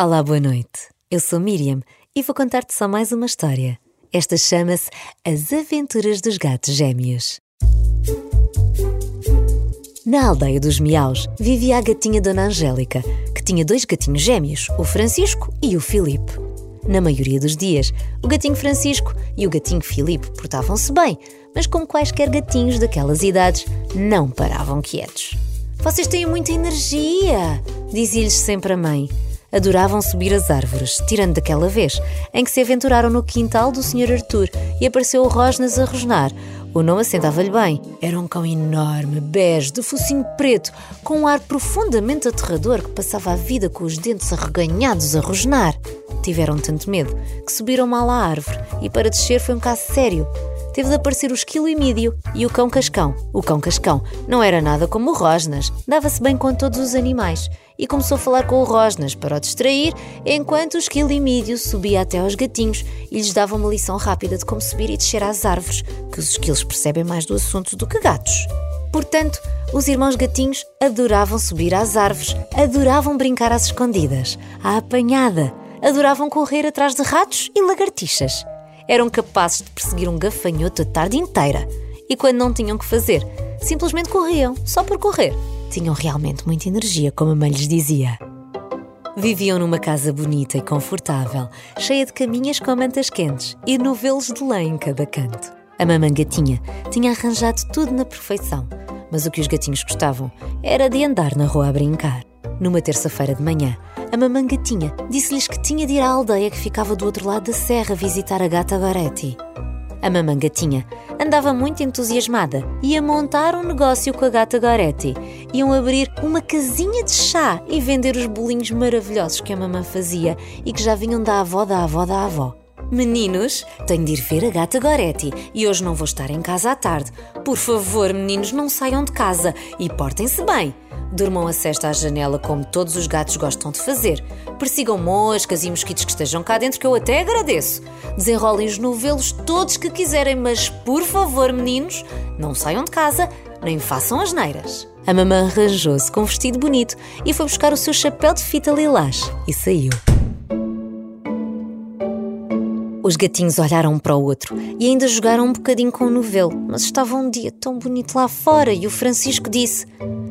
Olá, boa noite. Eu sou Miriam e vou contar-te só mais uma história. Esta chama-se As Aventuras dos Gatos Gêmeos. Na aldeia dos Miaus vivia a gatinha Dona Angélica, que tinha dois gatinhos gêmeos, o Francisco e o Filipe. Na maioria dos dias, o gatinho Francisco e o gatinho Filipe portavam-se bem, mas como quaisquer gatinhos daquelas idades, não paravam quietos. Vocês têm muita energia, dizia-lhes sempre a mãe. Adoravam subir as árvores, tirando daquela vez em que se aventuraram no quintal do Sr. Arthur e apareceu o Rosnas a rosnar. O nome assentava-lhe bem. Era um cão enorme, bege, de focinho preto, com um ar profundamente aterrador que passava a vida com os dentes arreganhados a rosnar. Tiveram tanto medo que subiram mal à árvore e para descer foi um caso sério teve de aparecer o esquilo e mídio e o cão cascão. O cão cascão não era nada como o Rosnas, dava-se bem com todos os animais e começou a falar com o Rosnas para o distrair, enquanto o esquilo e mídio subia até aos gatinhos e lhes dava uma lição rápida de como subir e descer às árvores, que os esquilos percebem mais do assunto do que gatos. Portanto, os irmãos gatinhos adoravam subir às árvores, adoravam brincar às escondidas, à apanhada, adoravam correr atrás de ratos e lagartixas eram capazes de perseguir um gafanhoto a tarde inteira. E quando não tinham que fazer, simplesmente corriam, só por correr. Tinham realmente muita energia, como a mãe lhes dizia. Viviam numa casa bonita e confortável, cheia de caminhas com mantas quentes e novelos de lã em cada canto. A mamãe gatinha tinha arranjado tudo na perfeição, mas o que os gatinhos gostavam era de andar na rua a brincar. Numa terça-feira de manhã, a mamangatinha disse-lhes que tinha de ir à aldeia que ficava do outro lado da serra visitar a gata Goretti. A mamangatinha andava muito entusiasmada. Ia montar um negócio com a gata Goretti. Iam abrir uma casinha de chá e vender os bolinhos maravilhosos que a mamã fazia e que já vinham da avó da avó da avó. Meninos, tenho de ir ver a gata Goretti e hoje não vou estar em casa à tarde. Por favor, meninos, não saiam de casa e portem-se bem. Durmam a cesta à janela como todos os gatos gostam de fazer. Persigam moscas e mosquitos que estejam cá dentro, que eu até agradeço. Desenrolem os novelos todos que quiserem, mas por favor, meninos, não saiam de casa, nem façam as neiras. A mamã arranjou-se com um vestido bonito e foi buscar o seu chapéu de fita lilás e saiu. Os gatinhos olharam um para o outro e ainda jogaram um bocadinho com o novelo, mas estava um dia tão bonito lá fora e o Francisco disse: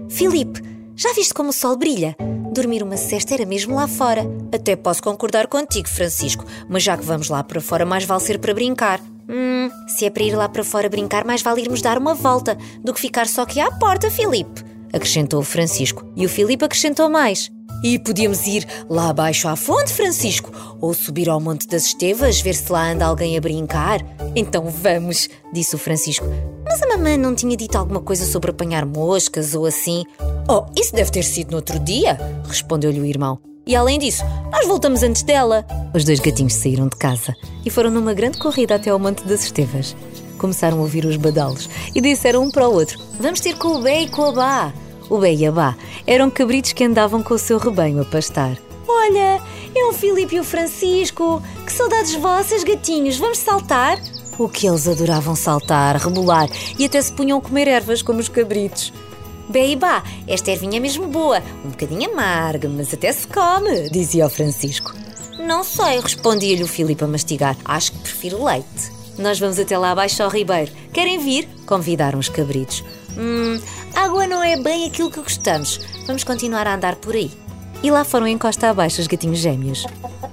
Filipe, já viste como o sol brilha? Dormir uma cesta era mesmo lá fora. Até posso concordar contigo, Francisco, mas já que vamos lá para fora, mais vale ser para brincar. Hum, se é para ir lá para fora brincar, mais vale irmos dar uma volta do que ficar só aqui à porta, Filipe. Acrescentou Francisco. E o Filipe acrescentou mais. E podíamos ir lá abaixo à fonte, Francisco, ou subir ao Monte das Estevas, ver se lá anda alguém a brincar. Então vamos, disse o Francisco. Mas a mamãe não tinha dito alguma coisa sobre apanhar moscas ou assim? Oh, isso deve ter sido no outro dia, respondeu-lhe o irmão. E além disso, nós voltamos antes dela. Os dois gatinhos saíram de casa e foram numa grande corrida até ao Monte das Estevas. Começaram a ouvir os badalos e disseram um para o outro: Vamos ter com o Bé e com a Bá. O Bé e a Bá eram cabritos que andavam com o seu rebanho a pastar. Olha, é o Filipe e o Francisco. Que saudades vossas, gatinhos. Vamos saltar? O que eles adoravam saltar, rebolar e até se punham a comer ervas como os cabritos. Bé e Bá, esta ervinha é mesmo boa, um bocadinho amarga, mas até se come, dizia o Francisco. Não sei, respondia-lhe o Filipe a mastigar. Acho que prefiro leite. Nós vamos até lá abaixo ao ribeiro. Querem vir? Convidaram os cabritos. Hum, água não é bem aquilo que gostamos. Vamos continuar a andar por aí. E lá foram em costa abaixo os gatinhos gêmeos.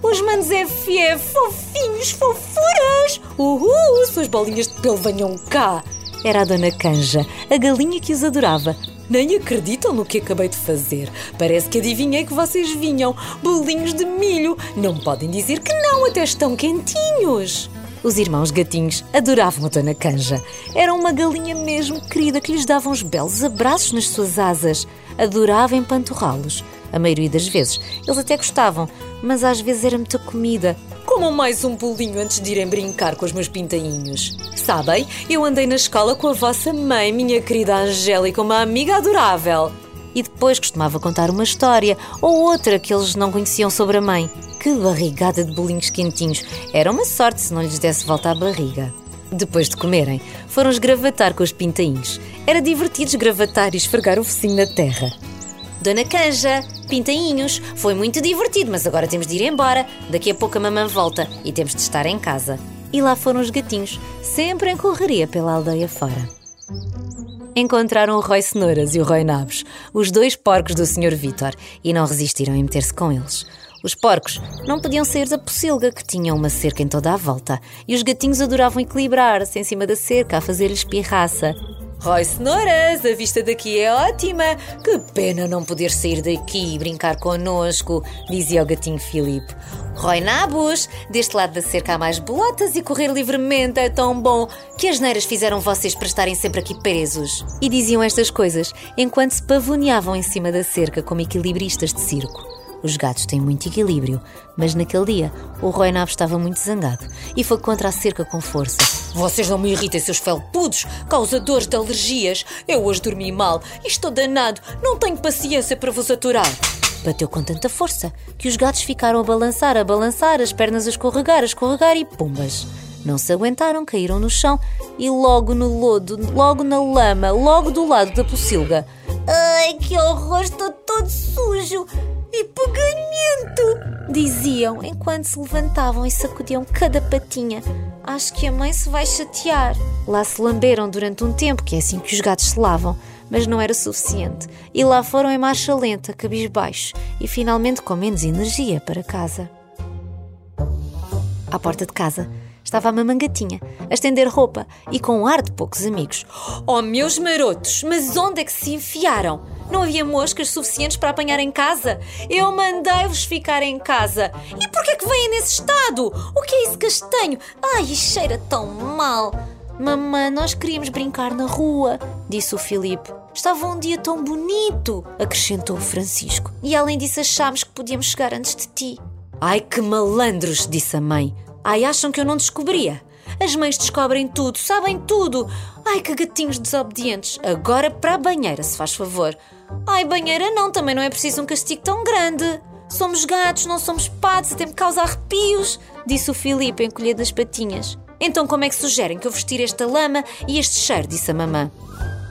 Os manos FF, fofinhos, fofuras! Uhul, suas bolinhas de pelo venham cá! Era a Dona Canja, a galinha que os adorava. Nem acreditam no que acabei de fazer. Parece que adivinhei que vocês vinham. Bolinhos de milho. Não podem dizer que não, até estão quentinhos. Os irmãos gatinhos adoravam a Dona Canja. Era uma galinha mesmo querida que lhes dava uns belos abraços nas suas asas. Adorava empanturrá-los. A maioria das vezes eles até gostavam, mas às vezes era muita comida. Comam mais um bolinho antes de irem brincar com os meus pintainhos. Sabem, eu andei na escola com a vossa mãe, minha querida Angélica, uma amiga adorável. E depois costumava contar uma história ou outra que eles não conheciam sobre a mãe. Que barrigada de bolinhos quentinhos! Era uma sorte se não lhes desse volta à barriga. Depois de comerem, foram esgravatar com os pintainhos. Era divertido esgravatar e esfregar o focinho na terra. Dona Canja, pintainhos, foi muito divertido, mas agora temos de ir embora. Daqui a pouco a mamãe volta e temos de estar em casa. E lá foram os gatinhos, sempre em correria pela aldeia fora. Encontraram o Roy Cenouras e o Roy Nabos, os dois porcos do Sr. Vitor, e não resistiram em meter-se com eles. Os porcos não podiam sair da pocilga, que tinha uma cerca em toda a volta, e os gatinhos adoravam equilibrar-se em cima da cerca a fazer-lhes pirraça. Roy Cenouras, a vista daqui é ótima. Que pena não poder sair daqui e brincar connosco, dizia o gatinho Filipe. Roy Nabos, deste lado da cerca há mais bolotas e correr livremente é tão bom. Que as neiras fizeram vocês para estarem sempre aqui presos? E diziam estas coisas enquanto se pavoneavam em cima da cerca como equilibristas de circo. Os gatos têm muito equilíbrio, mas naquele dia o Roy Nave estava muito zangado e foi contra a cerca com força. Vocês não me irritem, seus felpudos, causadores de alergias. Eu hoje dormi mal e estou danado. Não tenho paciência para vos aturar. Bateu com tanta força que os gatos ficaram a balançar, a balançar, as pernas a escorregar, a escorregar e pumbas. Não se aguentaram, caíram no chão e logo no lodo, logo na lama, logo do lado da pocilga. Ai, que horror, estou todo sujo! E peganhento! Diziam enquanto se levantavam e sacudiam cada patinha. Acho que a mãe se vai chatear. Lá se lamberam durante um tempo, que é assim que os gatos se lavam, mas não era suficiente. E lá foram em marcha lenta, cabisbaixo, e finalmente com menos energia para casa. À porta de casa estava a mamangatinha, a estender roupa e com um ar de poucos amigos. Oh, meus marotos, mas onde é que se enfiaram? Não havia moscas suficientes para apanhar em casa? Eu mandei-vos ficar em casa. E por que é que vêm nesse estado? O que é esse castanho? Ai, cheira tão mal. Mamãe, nós queríamos brincar na rua, disse o Filipe. Estava um dia tão bonito, acrescentou o Francisco. E além disso, achámos que podíamos chegar antes de ti. Ai, que malandros, disse a mãe. Ai, acham que eu não descobria? As mães descobrem tudo, sabem tudo. Ai, que gatinhos desobedientes. Agora para a banheira, se faz favor. Ai, banheira não, também não é preciso um castigo tão grande. Somos gatos, não somos patos, até me causa arrepios, disse o Filipe, encolhendo as patinhas. Então como é que sugerem que eu vestir esta lama e este cheiro, disse a mamã.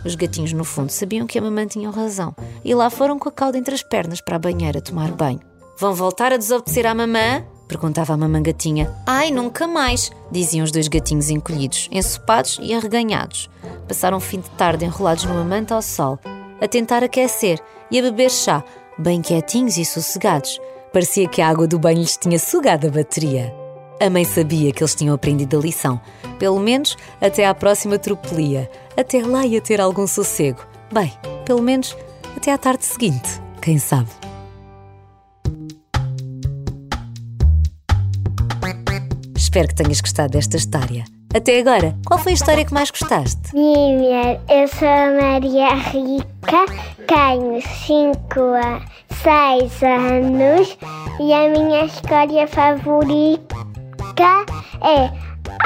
Os gatinhos, no fundo, sabiam que a mamã tinha razão e lá foram com a cauda entre as pernas para a banheira tomar banho. Vão voltar a desobedecer à mamã? Perguntava a mamã gatinha. Ai, nunca mais, diziam os dois gatinhos encolhidos, ensopados e arreganhados. Passaram o fim de tarde enrolados numa manta ao sol, a tentar aquecer e a beber chá, bem quietinhos e sossegados. Parecia que a água do banho lhes tinha sugado a bateria. A mãe sabia que eles tinham aprendido a lição, pelo menos até à próxima tropelia. Até lá ia ter algum sossego. Bem, pelo menos até à tarde seguinte, quem sabe. Espero que tenhas gostado desta história. Até agora, qual foi a história que mais gostaste? Minha, eu sou a Maria Rica, tenho 5 a 6 anos e a minha história favorita é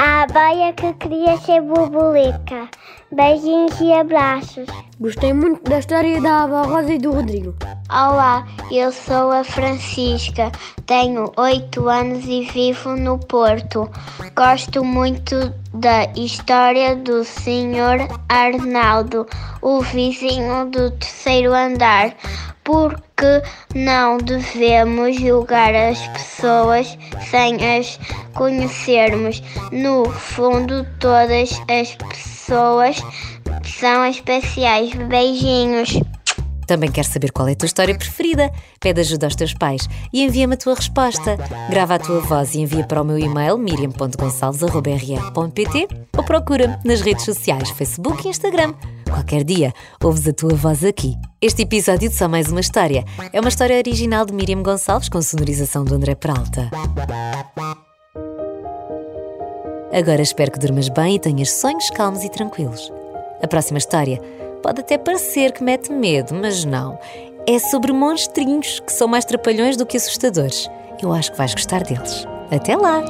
a abaia que queria ser borboleta. Beijinhos e abraços. Gostei muito da história da Ava Rosa e do Rodrigo. Olá, eu sou a Francisca, tenho 8 anos e vivo no Porto. Gosto muito da história do Sr. Arnaldo, o vizinho do terceiro andar, porque não devemos julgar as pessoas sem as conhecermos. No fundo, todas as pessoas são especiais. Beijinhos. Também quer saber qual é a tua história preferida? Pede ajuda aos teus pais e envia-me a tua resposta. Grava a tua voz e envia para o meu e-mail miriam.gonçalves.rr.pt ou procura-me nas redes sociais, Facebook e Instagram. Qualquer dia, ouves a tua voz aqui. Este episódio de Só Mais Uma História é uma história original de Miriam Gonçalves com sonorização do André Peralta. Agora espero que durmas bem e tenhas sonhos calmos e tranquilos. A próxima história Pode até parecer que mete medo, mas não. É sobre monstrinhos que são mais trapalhões do que assustadores. Eu acho que vais gostar deles. Até lá!